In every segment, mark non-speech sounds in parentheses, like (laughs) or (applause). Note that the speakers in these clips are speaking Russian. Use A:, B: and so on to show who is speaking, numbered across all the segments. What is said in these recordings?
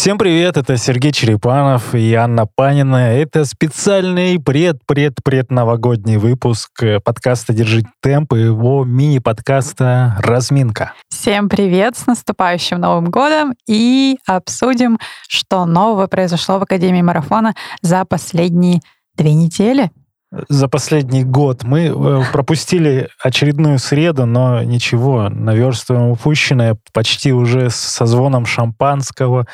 A: Всем привет, это Сергей Черепанов и Анна Панина. Это специальный пред-пред-пред новогодний выпуск э, подкаста «Держи темп» и его мини-подкаста «Разминка».
B: Всем привет, с наступающим Новым годом и обсудим, что нового произошло в Академии Марафона за последние две недели
A: за последний год. Мы э, пропустили очередную среду, но ничего, наверстываем упущенное почти уже со звоном шампанского.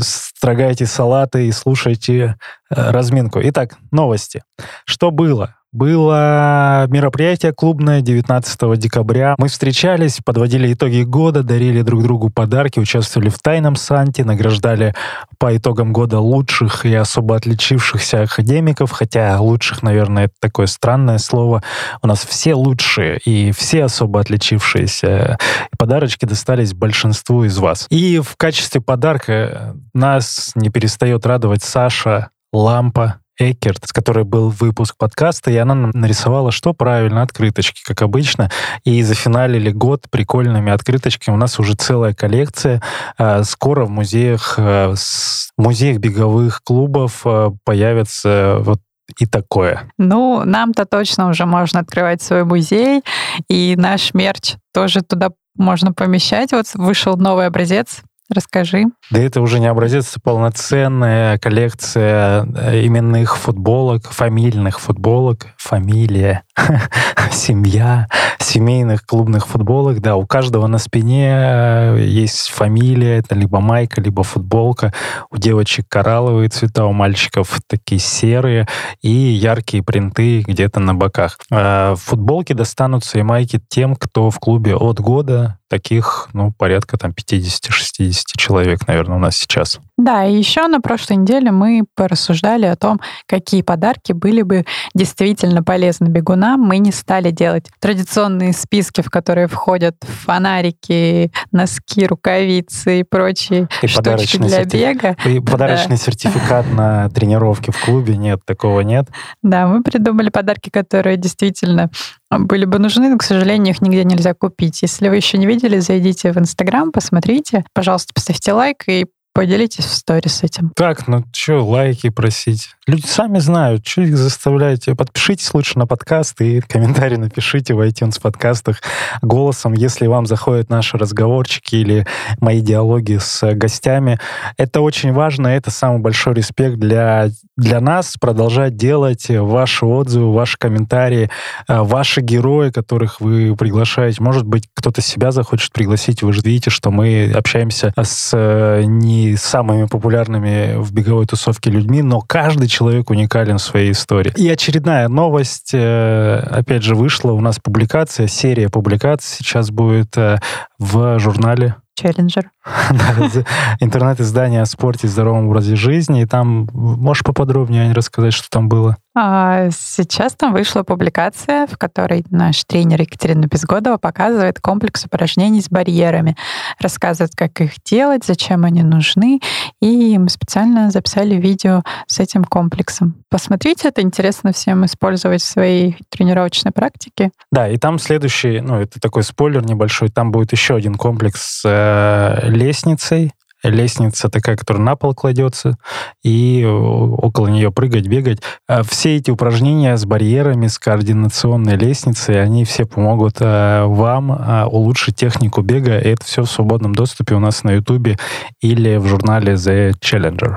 A: Строгайте салаты и слушайте э, разминку. Итак, новости. Что было? Было мероприятие клубное 19 декабря. Мы встречались, подводили итоги года, дарили друг другу подарки, участвовали в тайном санте, награждали по итогам года лучших и особо отличившихся академиков, хотя лучших, наверное, это такое странное слово. У нас все лучшие и все особо отличившиеся. Подарочки достались большинству из вас. И в качестве подарка нас не перестает радовать Саша Лампа, Экерт, с которой был выпуск подкаста, и она нам нарисовала, что правильно, открыточки, как обычно, и зафиналили год прикольными открыточками. У нас уже целая коллекция. А, скоро в музеях, а, в музеях беговых клубов а, появится вот и такое.
B: Ну, нам-то точно уже можно открывать свой музей, и наш мерч тоже туда можно помещать. Вот вышел новый образец Расскажи.
A: Да это уже не образец, это полноценная коллекция э, именных футболок, фамильных футболок, фамилия, (laughs) семья, семейных клубных футболок. Да, у каждого на спине э, есть фамилия, это либо майка, либо футболка. У девочек коралловые цвета, у мальчиков такие серые и яркие принты где-то на боках. Э, футболки достанутся и майки тем, кто в клубе от года таких, ну, порядка там 50-60 человек, наверное, у нас сейчас.
B: Да, и еще на прошлой неделе мы порассуждали о том, какие подарки были бы действительно полезны бегунам. Мы не стали делать традиционные списки, в которые входят фонарики, носки, рукавицы и прочие и штучки для сертиф... бега.
A: И подарочный да. сертификат на тренировки в клубе. Нет, такого нет.
B: Да, мы придумали подарки, которые действительно были бы нужны, но, к сожалению, их нигде нельзя купить. Если вы еще не видели, зайдите в Инстаграм, посмотрите. Пожалуйста, поставьте лайк и Поделитесь в сторис этим.
A: Так, ну что, лайки просить? Люди сами знают, что их заставляете. Подпишитесь лучше на подкаст и комментарий напишите в iTunes подкастах голосом, если вам заходят наши разговорчики или мои диалоги с гостями. Это очень важно, это самый большой респект для, для нас продолжать делать ваши отзывы, ваши комментарии, э, ваши герои, которых вы приглашаете. Может быть, кто-то себя захочет пригласить. Вы же видите, что мы общаемся с э, не самыми популярными в беговой тусовке людьми, но каждый человек уникален в своей истории. И очередная новость, э, опять же, вышла у нас публикация, серия публикаций сейчас будет э, в журнале
B: Челленджер. (laughs)
A: Интернет-издание о спорте и здоровом образе жизни. И там можешь поподробнее рассказать, что там было?
B: А, сейчас там вышла публикация, в которой наш тренер Екатерина Безгодова показывает комплекс упражнений с барьерами, рассказывает, как их делать, зачем они нужны, и мы специально записали видео с этим комплексом. Посмотрите, это интересно всем использовать в своей тренировочной практике.
A: Да, и там следующий, ну, это такой спойлер небольшой, там будет еще один комплекс э, лестницей, лестница такая, которая на пол кладется, и около нее прыгать, бегать. А все эти упражнения с барьерами, с координационной лестницей, они все помогут э, вам э, улучшить технику бега. Это все в свободном доступе у нас на YouTube или в журнале The Challenger.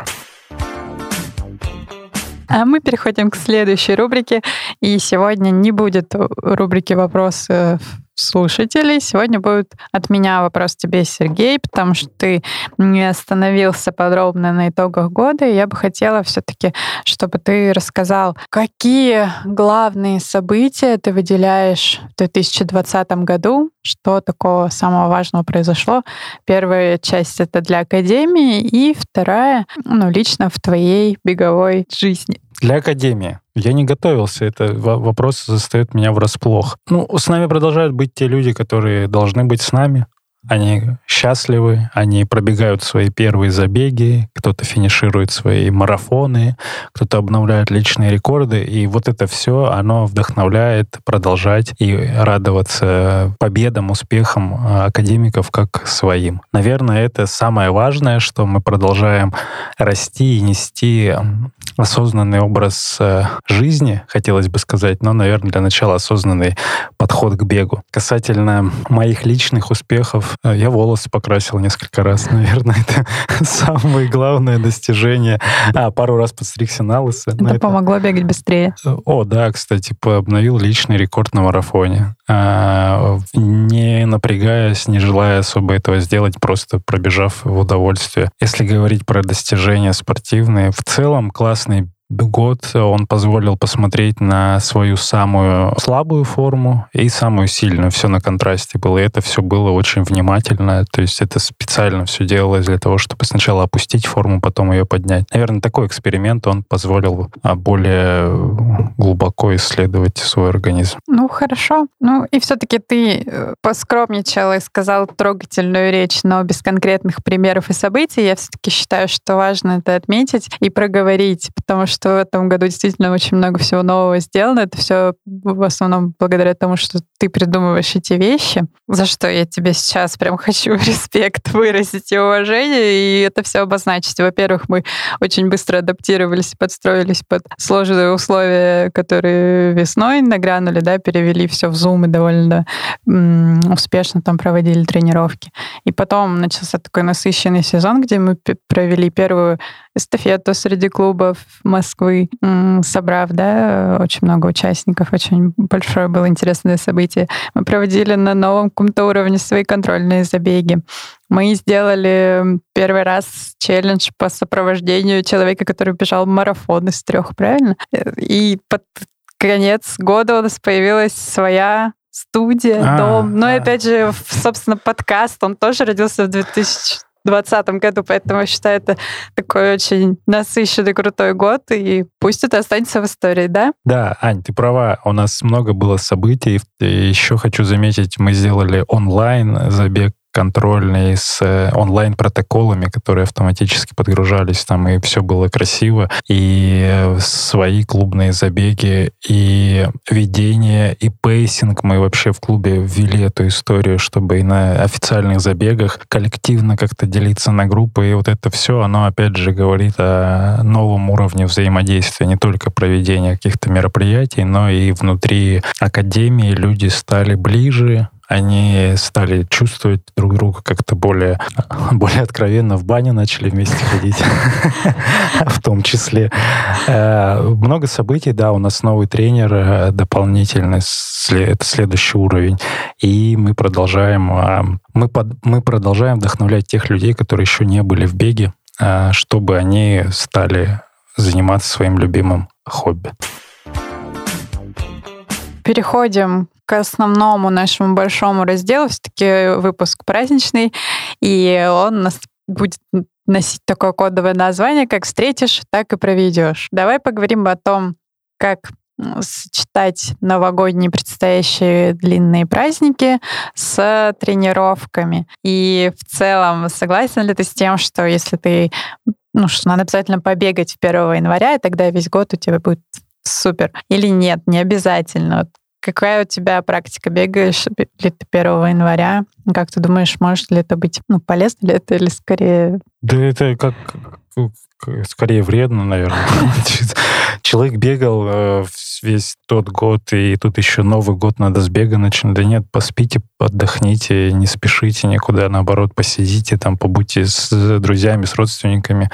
B: А мы переходим к следующей рубрике. И сегодня не будет рубрики вопросов слушателей. Сегодня будет от меня вопрос тебе, Сергей, потому что ты не остановился подробно на итогах года. И я бы хотела все-таки, чтобы ты рассказал, какие главные события ты выделяешь в 2020 году, что такого самого важного произошло. Первая часть это для Академии, и вторая, ну, лично в твоей беговой жизни.
A: Для Академии. Я не готовился. Это вопрос застает меня врасплох. Ну, с нами продолжают быть те люди, которые должны быть с нами. Они счастливы, они пробегают свои первые забеги, кто-то финиширует свои марафоны, кто-то обновляет личные рекорды, и вот это все, оно вдохновляет продолжать и радоваться победам, успехам а, академиков как своим. Наверное, это самое важное, что мы продолжаем расти и нести осознанный образ э, жизни, хотелось бы сказать, но, наверное, для начала осознанный подход к бегу. Касательно моих личных успехов, я волосы покрасил несколько раз, (laughs) наверное, это (laughs) самое главное достижение. А, пару раз подстригся на лысо.
B: Это, это помогло бегать быстрее.
A: Э, о, да, кстати, обновил личный рекорд на марафоне. А, не напрягаясь, не желая особо этого сделать, просто пробежав в удовольствие. Если говорить про достижения спортивные, в целом классный год он позволил посмотреть на свою самую слабую форму и самую сильную. Все на контрасте было. И это все было очень внимательно. То есть это специально все делалось для того, чтобы сначала опустить форму, потом ее поднять. Наверное, такой эксперимент он позволил а, более глубоко исследовать свой организм.
B: Ну, хорошо. Ну, и все-таки ты э, поскромничал и сказал трогательную речь, но без конкретных примеров и событий. Я все-таки считаю, что важно это отметить и проговорить, потому что что в этом году действительно очень много всего нового сделано. Это все в основном благодаря тому, что ты придумываешь эти вещи, за что я тебе сейчас прям (laughs) хочу респект выразить и уважение, и это все обозначить. Во-первых, мы очень быстро адаптировались подстроились под сложные условия, которые весной нагрянули, да, перевели все в Zoom и довольно м- успешно там проводили тренировки. И потом начался такой насыщенный сезон, где мы провели первую эстафету среди клубов Москвы, собрав, да, очень много участников, очень большое было интересное событие. Мы проводили на новом каком-то уровне свои контрольные забеги. Мы сделали первый раз челлендж по сопровождению человека, который бежал марафон из трех, правильно? И под конец года у нас появилась своя студия, а, дом. Ну и опять же, собственно, подкаст, он тоже родился в 2000 2020 году, поэтому я считаю, это такой очень насыщенный, крутой год, и пусть это останется в истории, да?
A: Да, Ань, ты права, у нас много было событий, и еще хочу заметить, мы сделали онлайн забег контрольный с э, онлайн-протоколами, которые автоматически подгружались там, и все было красиво. И э, свои клубные забеги, и ведение, и пейсинг. Мы вообще в клубе ввели эту историю, чтобы и на официальных забегах коллективно как-то делиться на группы. И вот это все, оно опять же говорит о новом уровне взаимодействия, не только проведения каких-то мероприятий, но и внутри академии люди стали ближе, они стали чувствовать друг друга как-то более, (laughs) более откровенно, в бане начали вместе ходить, (laughs) в том числе. Э, много событий, да, у нас новый тренер э, дополнительный, это следующий уровень, и мы продолжаем, а, мы, под, мы продолжаем вдохновлять тех людей, которые еще не были в беге, э, чтобы они стали заниматься своим любимым хобби.
B: Переходим к основному нашему большому разделу. Все-таки выпуск праздничный, и он нас будет носить такое кодовое название, как «Встретишь, так и проведешь». Давай поговорим о том, как сочетать новогодние предстоящие длинные праздники с тренировками. И в целом, согласен ли ты с тем, что если ты, ну, что надо обязательно побегать 1 января, и тогда весь год у тебя будет супер. Или нет, не обязательно. Какая у тебя практика? Бегаешь ли ты 1 января? Как ты думаешь, может ли это быть ну, полезно ли это или скорее...
A: Да это как скорее вредно, наверное. (laughs) Человек бегал э, весь тот год, и тут еще Новый год надо с бега начать. Да нет, поспите, отдохните, не спешите никуда, наоборот, посидите там, побудьте с друзьями, с родственниками.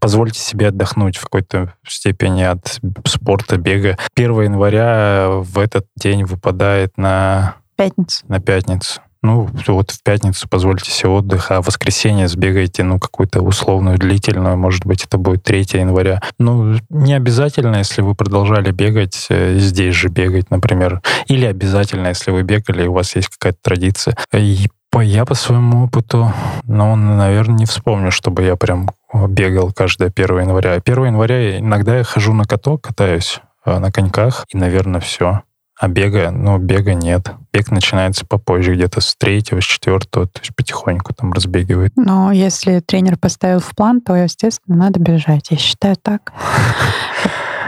A: Позвольте себе отдохнуть в какой-то степени от спорта, бега. 1 января в этот день выпадает на...
B: Пятницу.
A: На пятницу. Ну, вот в пятницу позвольте себе отдых, а в воскресенье сбегайте, ну, какую-то условную, длительную, может быть, это будет 3 января. Ну, не обязательно, если вы продолжали бегать, э, здесь же бегать, например. Или обязательно, если вы бегали, у вас есть какая-то традиция. И по, я по своему опыту, ну, наверное, не вспомню, чтобы я прям бегал каждое 1 января. 1 января иногда я хожу на каток, катаюсь э, на коньках, и, наверное, все. А бега, ну, бега нет. Бег начинается попозже, где-то с третьего, с четвертого, то есть потихоньку там разбегивает.
B: Но если тренер поставил в план, то, естественно, надо бежать. Я считаю так.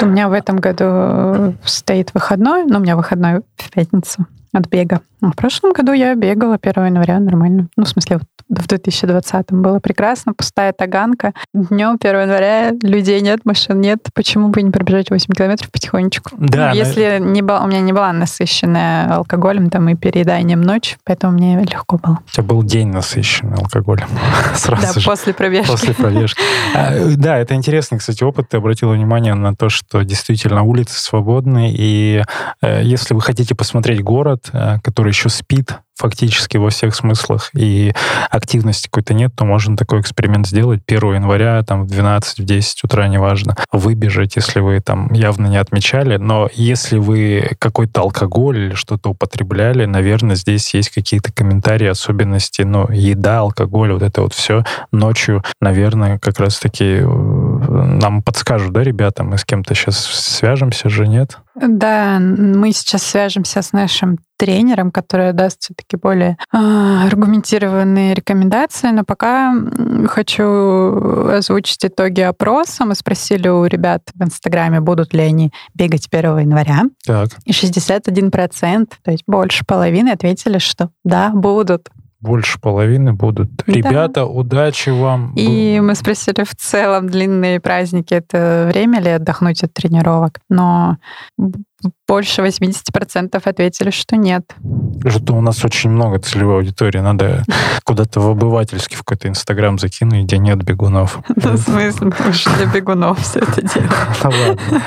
B: У меня в этом году стоит выходной, но у меня выходной в пятницу от бега. А в прошлом году я бегала 1 января нормально. Ну, в смысле, вот в 2020-м было прекрасно, пустая таганка. Днем 1 января людей нет, машин нет. Почему бы не пробежать 8 километров потихонечку?
A: Да.
B: Ну, если не был, у меня не была насыщенная алкоголем там и перееданием ночь, поэтому мне легко было.
A: У тебя был день насыщенный алкоголем. (laughs) Сразу
B: да,
A: же.
B: после пробежки.
A: После пробежки. А, да, это интересный, кстати, опыт. Ты обратила внимание на то, что действительно улицы свободны, и э, если вы хотите посмотреть город, э, который еще спит, фактически во всех смыслах, и активности какой-то нет, то можно такой эксперимент сделать. 1 января, там, в 12, в 10 утра, неважно, выбежать, если вы там явно не отмечали, но если вы какой-то алкоголь или что-то употребляли, наверное, здесь есть какие-то комментарии, особенности, ну, еда, алкоголь, вот это вот все ночью, наверное, как раз-таки э, нам подскажут, да, ребята, мы с кем-то сейчас свяжемся же, нет?
B: Да, мы сейчас свяжемся с нашим тренером, который даст все-таки более э, аргументированные рекомендации. Но пока хочу озвучить итоги опроса. Мы спросили у ребят в Инстаграме, будут ли они бегать 1 января.
A: Так.
B: И 61%, то есть больше половины, ответили, что да, будут
A: больше половины будут. Да. Ребята, удачи вам.
B: И мы спросили, в целом длинные праздники это время ли отдохнуть от тренировок? Но больше 80% ответили, что нет.
A: Что у нас очень много целевой аудитории. Надо куда-то в обывательский в какой-то Инстаграм закинуть, где нет бегунов. (laughs)
B: Ну, в смысле, мы уж для бегунов все это делаем. (laughs)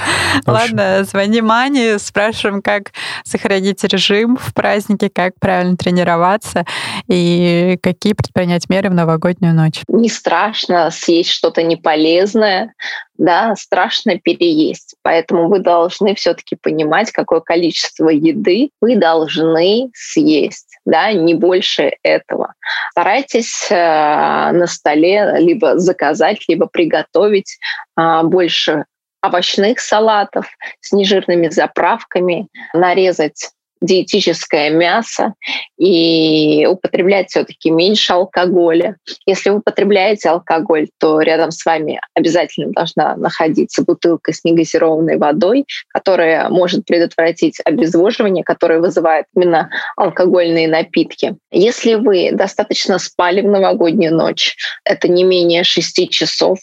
A: Ну, ладно.
B: Ладно, звони Мане, спрашиваем, как сохранить режим в празднике, как правильно тренироваться и какие предпринять меры в новогоднюю ночь.
C: Не страшно съесть что-то неполезное, да, страшно переесть. Поэтому вы должны все-таки понимать, какое количество еды вы должны съесть, да, не больше этого. Старайтесь э, на столе либо заказать, либо приготовить э, больше овощных салатов с нежирными заправками, нарезать диетическое мясо и употреблять все-таки меньше алкоголя. Если вы употребляете алкоголь, то рядом с вами обязательно должна находиться бутылка с негазированной водой, которая может предотвратить обезвоживание, которое вызывает именно алкогольные напитки. Если вы достаточно спали в новогоднюю ночь, это не менее 6 часов,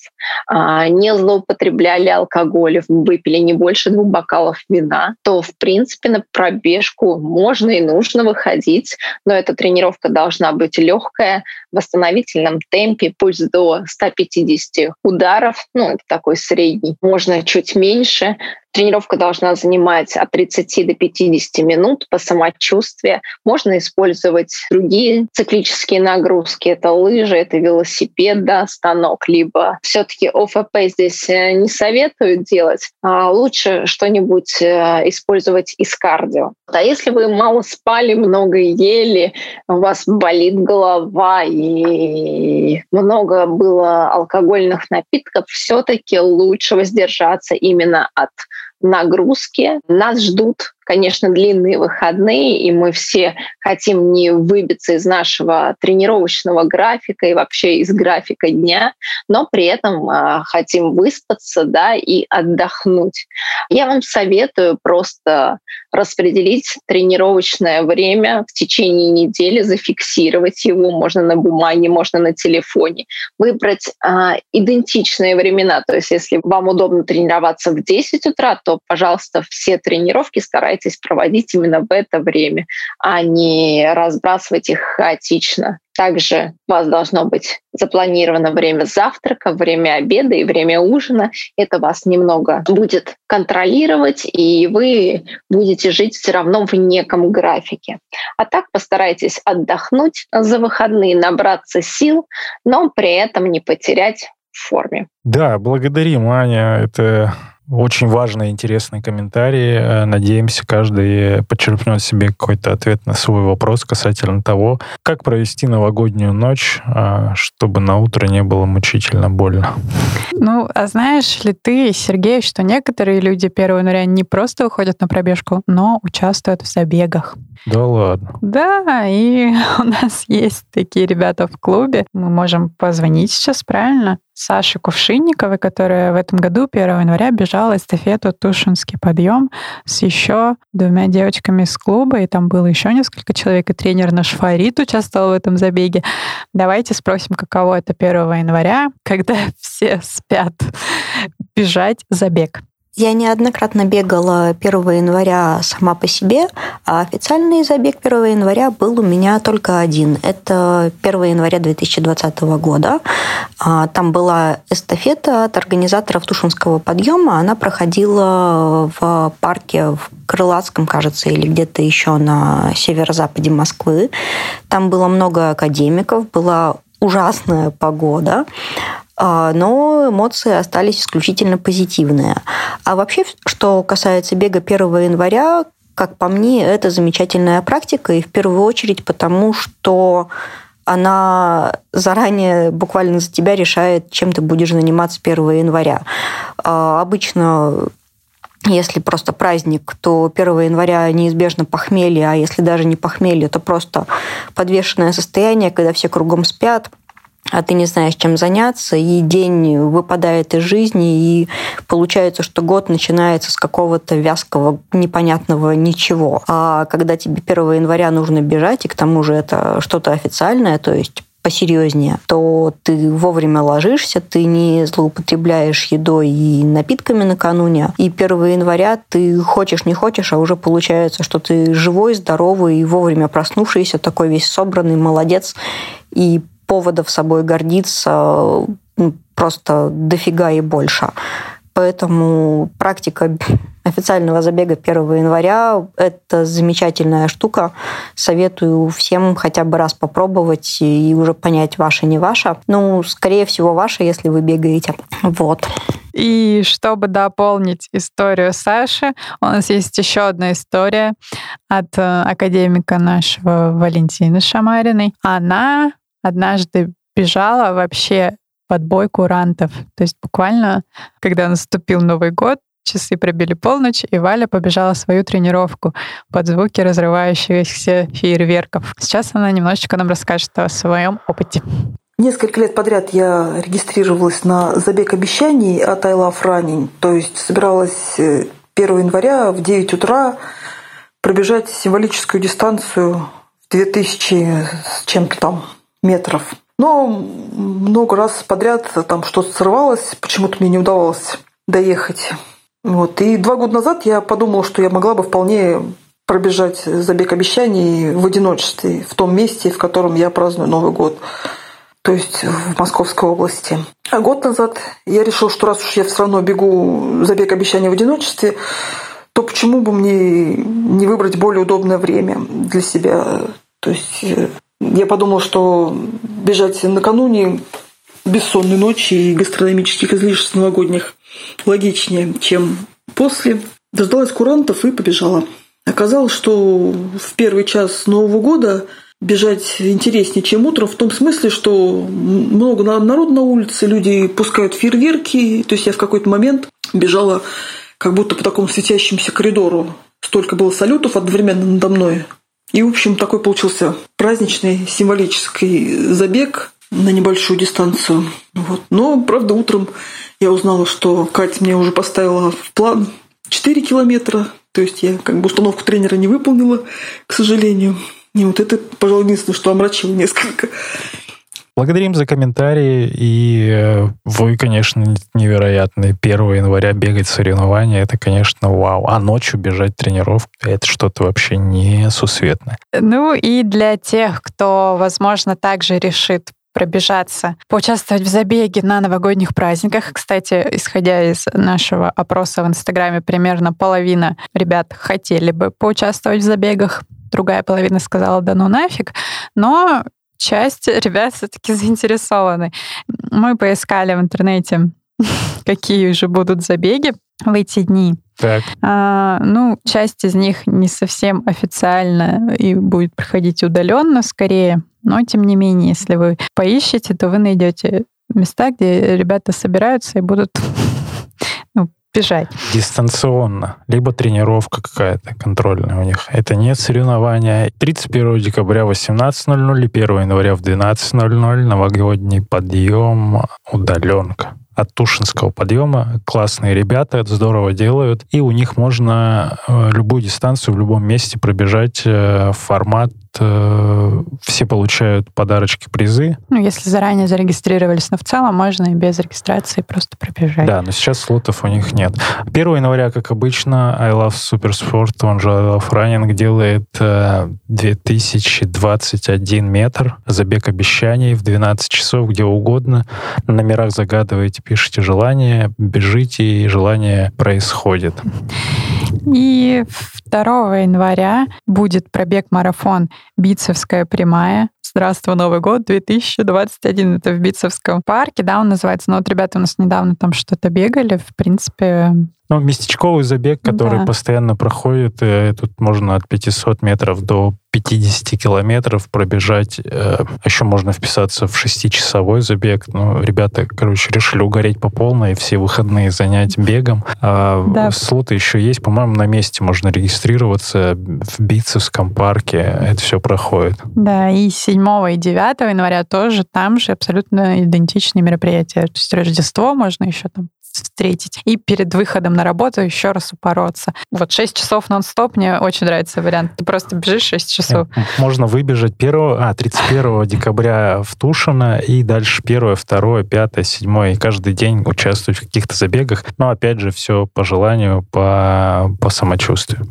C: а, не злоупотребляли алкоголем, выпили не больше двух бокалов вина, то, в принципе, на пробежку можно и нужно выходить, но эта тренировка должна быть легкая, в восстановительном темпе, пусть до 150 ударов, ну, такой средний, можно чуть меньше, Тренировка должна занимать от 30 до 50 минут по самочувствию. Можно использовать другие циклические нагрузки. Это лыжи, это велосипед, да, станок. Либо все-таки ОФП здесь э, не советуют делать. А лучше что-нибудь э, использовать из кардио. А если вы мало спали, много ели, у вас болит голова и много было алкогольных напитков, все-таки лучше воздержаться именно от нагрузки. Нас ждут конечно, длинные выходные, и мы все хотим не выбиться из нашего тренировочного графика и вообще из графика дня, но при этом э, хотим выспаться да, и отдохнуть. Я вам советую просто распределить тренировочное время в течение недели, зафиксировать его, можно на бумаге, можно на телефоне, выбрать э, идентичные времена. То есть если вам удобно тренироваться в 10 утра, то, пожалуйста, все тренировки старайтесь старайтесь проводить именно в это время, а не разбрасывать их хаотично. Также у вас должно быть запланировано время завтрака, время обеда и время ужина. Это вас немного будет контролировать, и вы будете жить все равно в неком графике. А так постарайтесь отдохнуть за выходные, набраться сил, но при этом не потерять в форме.
A: Да, благодарим, Аня. Это Очень важные, интересные комментарии. Э, надеемся, каждый подчеркнет себе какой-то ответ на свой вопрос касательно того, как провести новогоднюю ночь, а, чтобы на утро не было мучительно больно.
B: Ну, а знаешь ли ты, Сергей, что некоторые люди 1 января не просто выходят на пробежку, но участвуют в забегах?
A: Да ладно.
B: Да, и (laughs) у нас есть такие ребята в клубе. Мы можем позвонить сейчас, правильно? Саше Кувшинниковой, которая в этом году 1 января бежала эстафету «Тушинский подъем» с еще двумя девочками из клуба, и там было еще несколько человек, и тренер наш Фарид участвовал в этом забеге. Давайте спросим, каково это 1 января, когда (laughs) все спят, бежать забег.
D: Я неоднократно бегала 1 января сама по себе, а официальный забег 1 января был у меня только один. Это 1 января 2020 года. А, там была эстафета от организаторов Тушинского подъема. Она проходила в парке в Крылатском, кажется, или где-то еще на северо-западе Москвы. Там было много академиков, была ужасная погода. А, но эмоции остались исключительно позитивные. А вообще, что касается бега 1 января, как по мне, это замечательная практика, и в первую очередь потому, что она заранее буквально за тебя решает, чем ты будешь заниматься 1 января. А, обычно если просто праздник, то 1 января неизбежно похмелье, а если даже не похмелье, то просто подвешенное состояние, когда все кругом спят, а ты не знаешь, чем заняться, и день выпадает из жизни, и получается, что год начинается с какого-то вязкого, непонятного ничего. А когда тебе 1 января нужно бежать, и к тому же это что-то официальное, то есть посерьезнее, то ты вовремя ложишься, ты не злоупотребляешь едой и напитками накануне. И 1 января ты хочешь, не хочешь, а уже получается, что ты живой, здоровый и вовремя проснувшийся, такой весь собранный, молодец. И поводов собой гордиться просто дофига и больше. Поэтому практика официального забега 1 января – это замечательная штука. Советую всем хотя бы раз попробовать и уже понять, ваше, не ваше. Ну, скорее всего, ваше, если вы бегаете. Вот.
B: И чтобы дополнить историю Саши, у нас есть еще одна история от э, академика нашего Валентины Шамариной. Она однажды бежала вообще под бой курантов. То есть буквально, когда наступил Новый год, часы пробили полночь, и Валя побежала свою тренировку под звуки разрывающихся фейерверков. Сейчас она немножечко нам расскажет о своем опыте.
E: Несколько лет подряд я регистрировалась на забег обещаний от I Love Running, то есть собиралась 1 э, января в 9 утра пробежать символическую дистанцию в 2000 с чем-то там метров. Но много раз подряд там что-то срывалось, почему-то мне не удавалось доехать. Вот. И два года назад я подумала, что я могла бы вполне пробежать забег обещаний в одиночестве, в том месте, в котором я праздную Новый год, то есть в Московской области. А год назад я решила, что раз уж я все равно бегу забег обещаний в одиночестве, то почему бы мне не выбрать более удобное время для себя? То есть э, я подумала, что бежать накануне бессонной ночи и гастрономических излишеств новогодних логичнее, чем после. Дождалась курантов и побежала. Оказалось, что в первый час Нового года бежать интереснее, чем утром, в том смысле, что много народу на улице, люди пускают фейерверки. То есть я в какой-то момент бежала как будто по такому светящемуся коридору. Столько было салютов одновременно надо мной. И, в общем, такой получился праздничный символический забег на небольшую дистанцию. Вот. Но, правда, утром я узнала, что Катя мне уже поставила в план 4 километра. То есть я как бы установку тренера не выполнила, к сожалению. И вот это, пожалуй, единственное, что омрачило несколько.
A: Благодарим за комментарии. И э, вы, конечно, невероятные. 1 января бегать соревнования, это, конечно, вау. А ночью бежать тренировку, это что-то вообще несусветное.
B: Ну и для тех, кто, возможно, также решит пробежаться, поучаствовать в забеге на новогодних праздниках. Кстати, исходя из нашего опроса в Инстаграме, примерно половина ребят хотели бы поучаствовать в забегах другая половина сказала, да ну нафиг. Но часть ребят все-таки (laughs) заинтересованы. Мы поискали в интернете, (laughs) какие же будут забеги. в эти дни.
A: Так.
B: А, ну, часть из них не совсем официально и будет проходить удаленно скорее, но тем не менее, если вы поищете, то вы найдете места, где ребята собираются и будут (laughs) ну, бежать.
A: Дистанционно. Либо тренировка какая-то контрольная у них. Это не соревнования. 31 декабря в 18.00 и 1 января в 12.00 новогодний подъем удаленка от Тушинского подъема. Классные ребята, это здорово делают. И у них можно э, любую дистанцию в любом месте пробежать э, формат э, все получают подарочки, призы.
B: Ну, если заранее зарегистрировались, но в целом можно и без регистрации просто пробежать.
A: Да, но сейчас слотов у них нет. 1 января, как обычно, I Love Supersport, он же I Love Running, делает 2021 метр, забег обещаний в 12 часов, где угодно. На номерах загадываете, пишите желание, бежите, и желание происходит.
B: И 2 января будет пробег-марафон «Битцевская прямая». Здравствуй, Новый год 2021. Это в Битцевском парке, да, он называется. Но вот ребята у нас недавно там что-то бегали. В принципе,
A: ну, местечковый забег, который
B: Да.
A: постоянно проходит, э, тут можно от 500 метров до 50 километров пробежать. Э, Еще можно вписаться в шестичасовой забег. Ну, ребята, короче, решили угореть по полной, все выходные занять бегом. А
B: Да.
A: слоты еще есть. По-моему, на месте можно регистрироваться в Битцевском парке. Это все проходит.
B: Да, и 7 и 9 января тоже там же абсолютно идентичные мероприятия. То есть Рождество можно еще там встретить. И перед выходом на работу еще раз упороться. Вот 6 часов нон-стоп, мне очень нравится вариант. Ты просто бежишь 6 часов.
A: Можно выбежать 1, а, 31 (laughs) декабря в Тушино и дальше 1, 2, 5, 7 и каждый день участвовать в каких-то забегах. Но опять же, все по желанию, по, по самочувствию.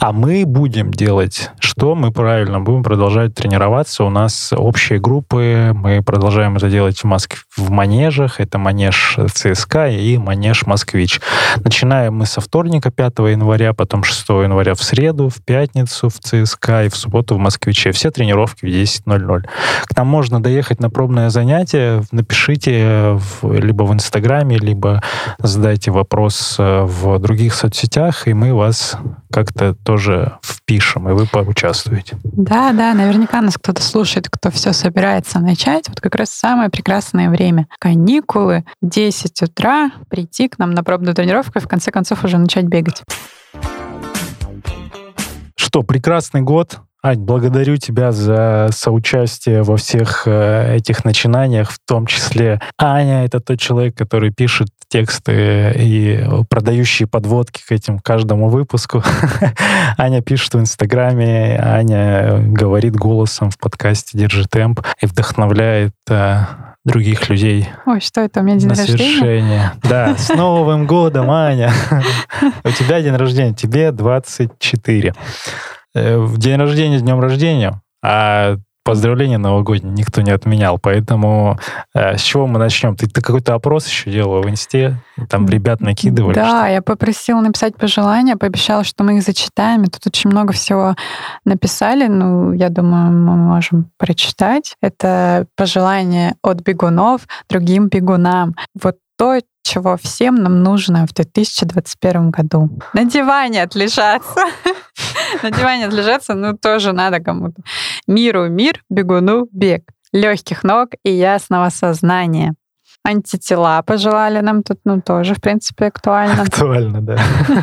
A: А мы будем делать что? Мы правильно будем продолжать тренироваться. У нас общие группы. Мы продолжаем это делать в Москве в манежах. Это манеж ЦСКА и манеж Москвич. Начинаем мы со вторника, 5 января, потом 6 января в среду, в пятницу в ЦСКА и в субботу в Москвиче. Все тренировки в 10.00. К нам можно доехать на пробное занятие. Напишите в- либо в Инстаграме, либо задайте вопрос э, в других соцсетях, и мы вас как-то тоже впишем, и вы поучаствуете.
B: Да, да, наверняка нас кто-то слушает, кто все собирается начать. Вот как раз самое прекрасное время. Каникулы, 10 утра, прийти к нам на пробную тренировку и в конце концов уже начать бегать.
A: Что, прекрасный год. Ань, благодарю тебя за соучастие во всех э, этих начинаниях, в том числе Аня — это тот человек, который пишет тексты и продающие подводки к этим каждому выпуску. (laughs) Аня пишет в Инстаграме, Аня говорит голосом в подкасте «Держи темп» и вдохновляет э, других людей
B: Ой, что это, у меня день
A: на
B: рождения?
A: свершение. Да, (laughs) с Новым годом, Аня! (laughs) У тебя день рождения, тебе 24. Э, В день рождения, днем рождения, а поздравления новогодние никто не отменял, поэтому э, с чего мы начнем? Ты, ты какой-то опрос еще делала в инсте? Там ребят накидывали?
B: Да, я попросила написать пожелания, пообещала, что мы их зачитаем. И Тут очень много всего написали. Ну, я думаю, мы можем прочитать. Это пожелания от бегунов другим бегунам. Вот то, чего всем нам нужно в 2021 году. На диване отлежаться. (laughs) На диване отлежаться, ну, тоже надо кому-то. Миру мир, бегуну бег. Легких ног и ясного сознания. Антитела пожелали нам тут, ну, тоже, в принципе, актуально.
A: Актуально, да.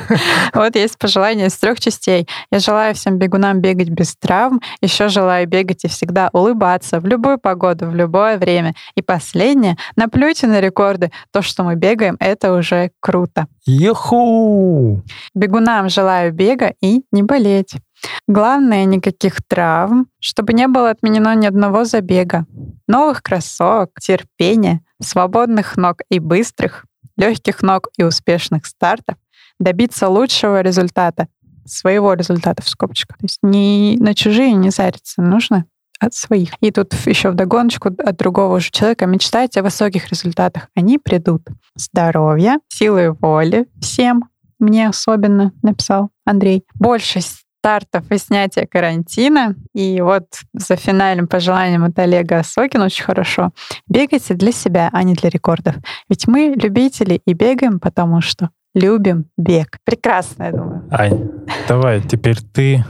A: (laughs)
B: Вот есть пожелание из трех частей. Я желаю всем бегунам бегать без травм, еще желаю бегать и всегда улыбаться в любую погоду, в любое время. И последнее, наплюйте на рекорды. То, что мы бегаем, это уже круто.
A: Юху!
B: Бегунам желаю бега и не болеть. Главное, никаких травм, чтобы не было отменено ни одного забега. Новых кроссовок, терпения, свободных ног и быстрых, легких ног и успешных стартов, добиться лучшего результата, своего результата в скобочках. То есть не на чужие не зариться, нужно от своих. И тут еще вдогоночку от другого же человека мечтать о высоких результатах. Они придут. Здоровья, силы воли всем, мне особенно написал Андрей. Больше стартов и снятия карантина. И вот за финальным пожеланием от Олега Сокина очень хорошо. Бегайте для себя, а не для рекордов. Ведь мы любители и бегаем, потому что любим бег. Прекрасно, я думаю.
A: Ань, давай теперь ты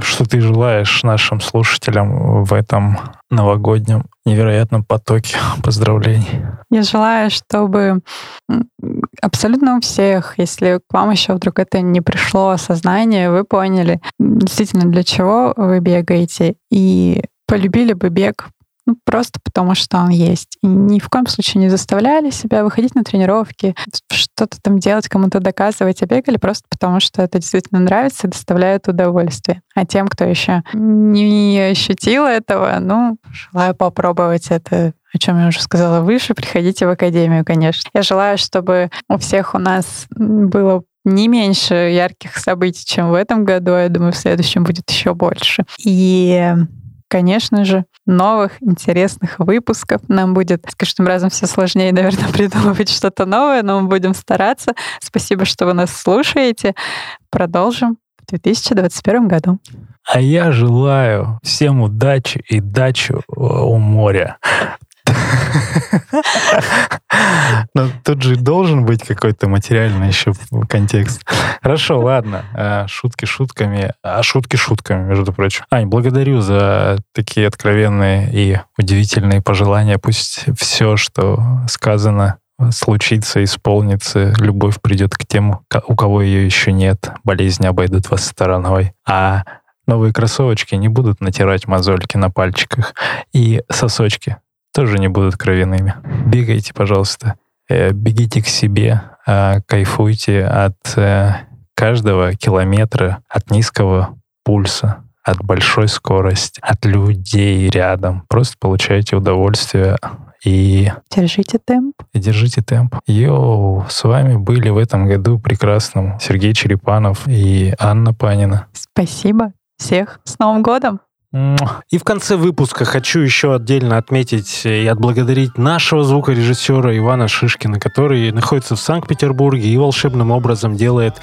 A: что ты желаешь нашим слушателям в этом новогоднем невероятном потоке (laughs) поздравлений?
B: Я желаю, чтобы абсолютно у всех, если к вам еще вдруг это не пришло осознание, вы поняли действительно, для чего вы бегаете, и полюбили бы бег ну, просто потому, что он есть. И ни в коем случае не заставляли себя выходить на тренировки, что-то там делать, кому-то доказывать, а бегали просто потому, что это действительно нравится и доставляет удовольствие. А тем, кто еще не ощутил этого, ну, желаю попробовать это о чем я уже сказала выше, приходите в академию, конечно. Я желаю, чтобы у всех у нас было не меньше ярких событий, чем в этом году. Я думаю, в следующем будет еще больше. И конечно же, новых интересных выпусков. Нам будет с каждым разом все сложнее, наверное, (laughs) придумывать что-то новое, но мы будем стараться. Спасибо, что вы нас слушаете. Продолжим в 2021 году.
A: А я желаю всем удачи и дачу у моря. Но тут же должен быть какой-то материальный еще контекст. Хорошо, ладно. Э, шутки шутками, а шутки шутками, между прочим. Ань, благодарю за такие откровенные и удивительные пожелания. Пусть все, что сказано, случится, исполнится, любовь придет к тем, у кого ее еще нет, болезни обойдут вас стороной. А новые кроссовочки не будут натирать мозольки на пальчиках и сосочки тоже не будут кровяными. Бегайте, пожалуйста. Э, бегите к себе, а, кайфуйте от э, каждого километра, от низкого пульса, от большой скорости, от людей рядом. Просто получайте удовольствие и...
B: Держите темп.
A: И держите темп. Йоу, с вами были в этом году прекрасным Сергей Черепанов и Анна Панина.
B: Спасибо. Всех с Новым годом!
A: И в конце выпуска хочу еще отдельно отметить и отблагодарить нашего звукорежиссера Ивана Шишкина, который находится в Санкт-Петербурге и волшебным образом делает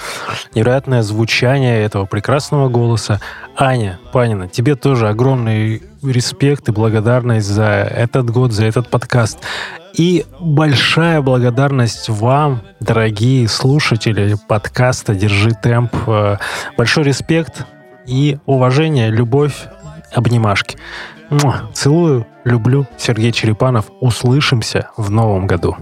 A: невероятное звучание этого прекрасного голоса. Аня Панина, тебе тоже огромный респект и благодарность за этот год, за этот подкаст. И большая благодарность вам, дорогие слушатели подкаста «Держи темп». Большой респект и уважение, любовь обнимашки. Целую, люблю. Сергей Черепанов. Услышимся в новом году.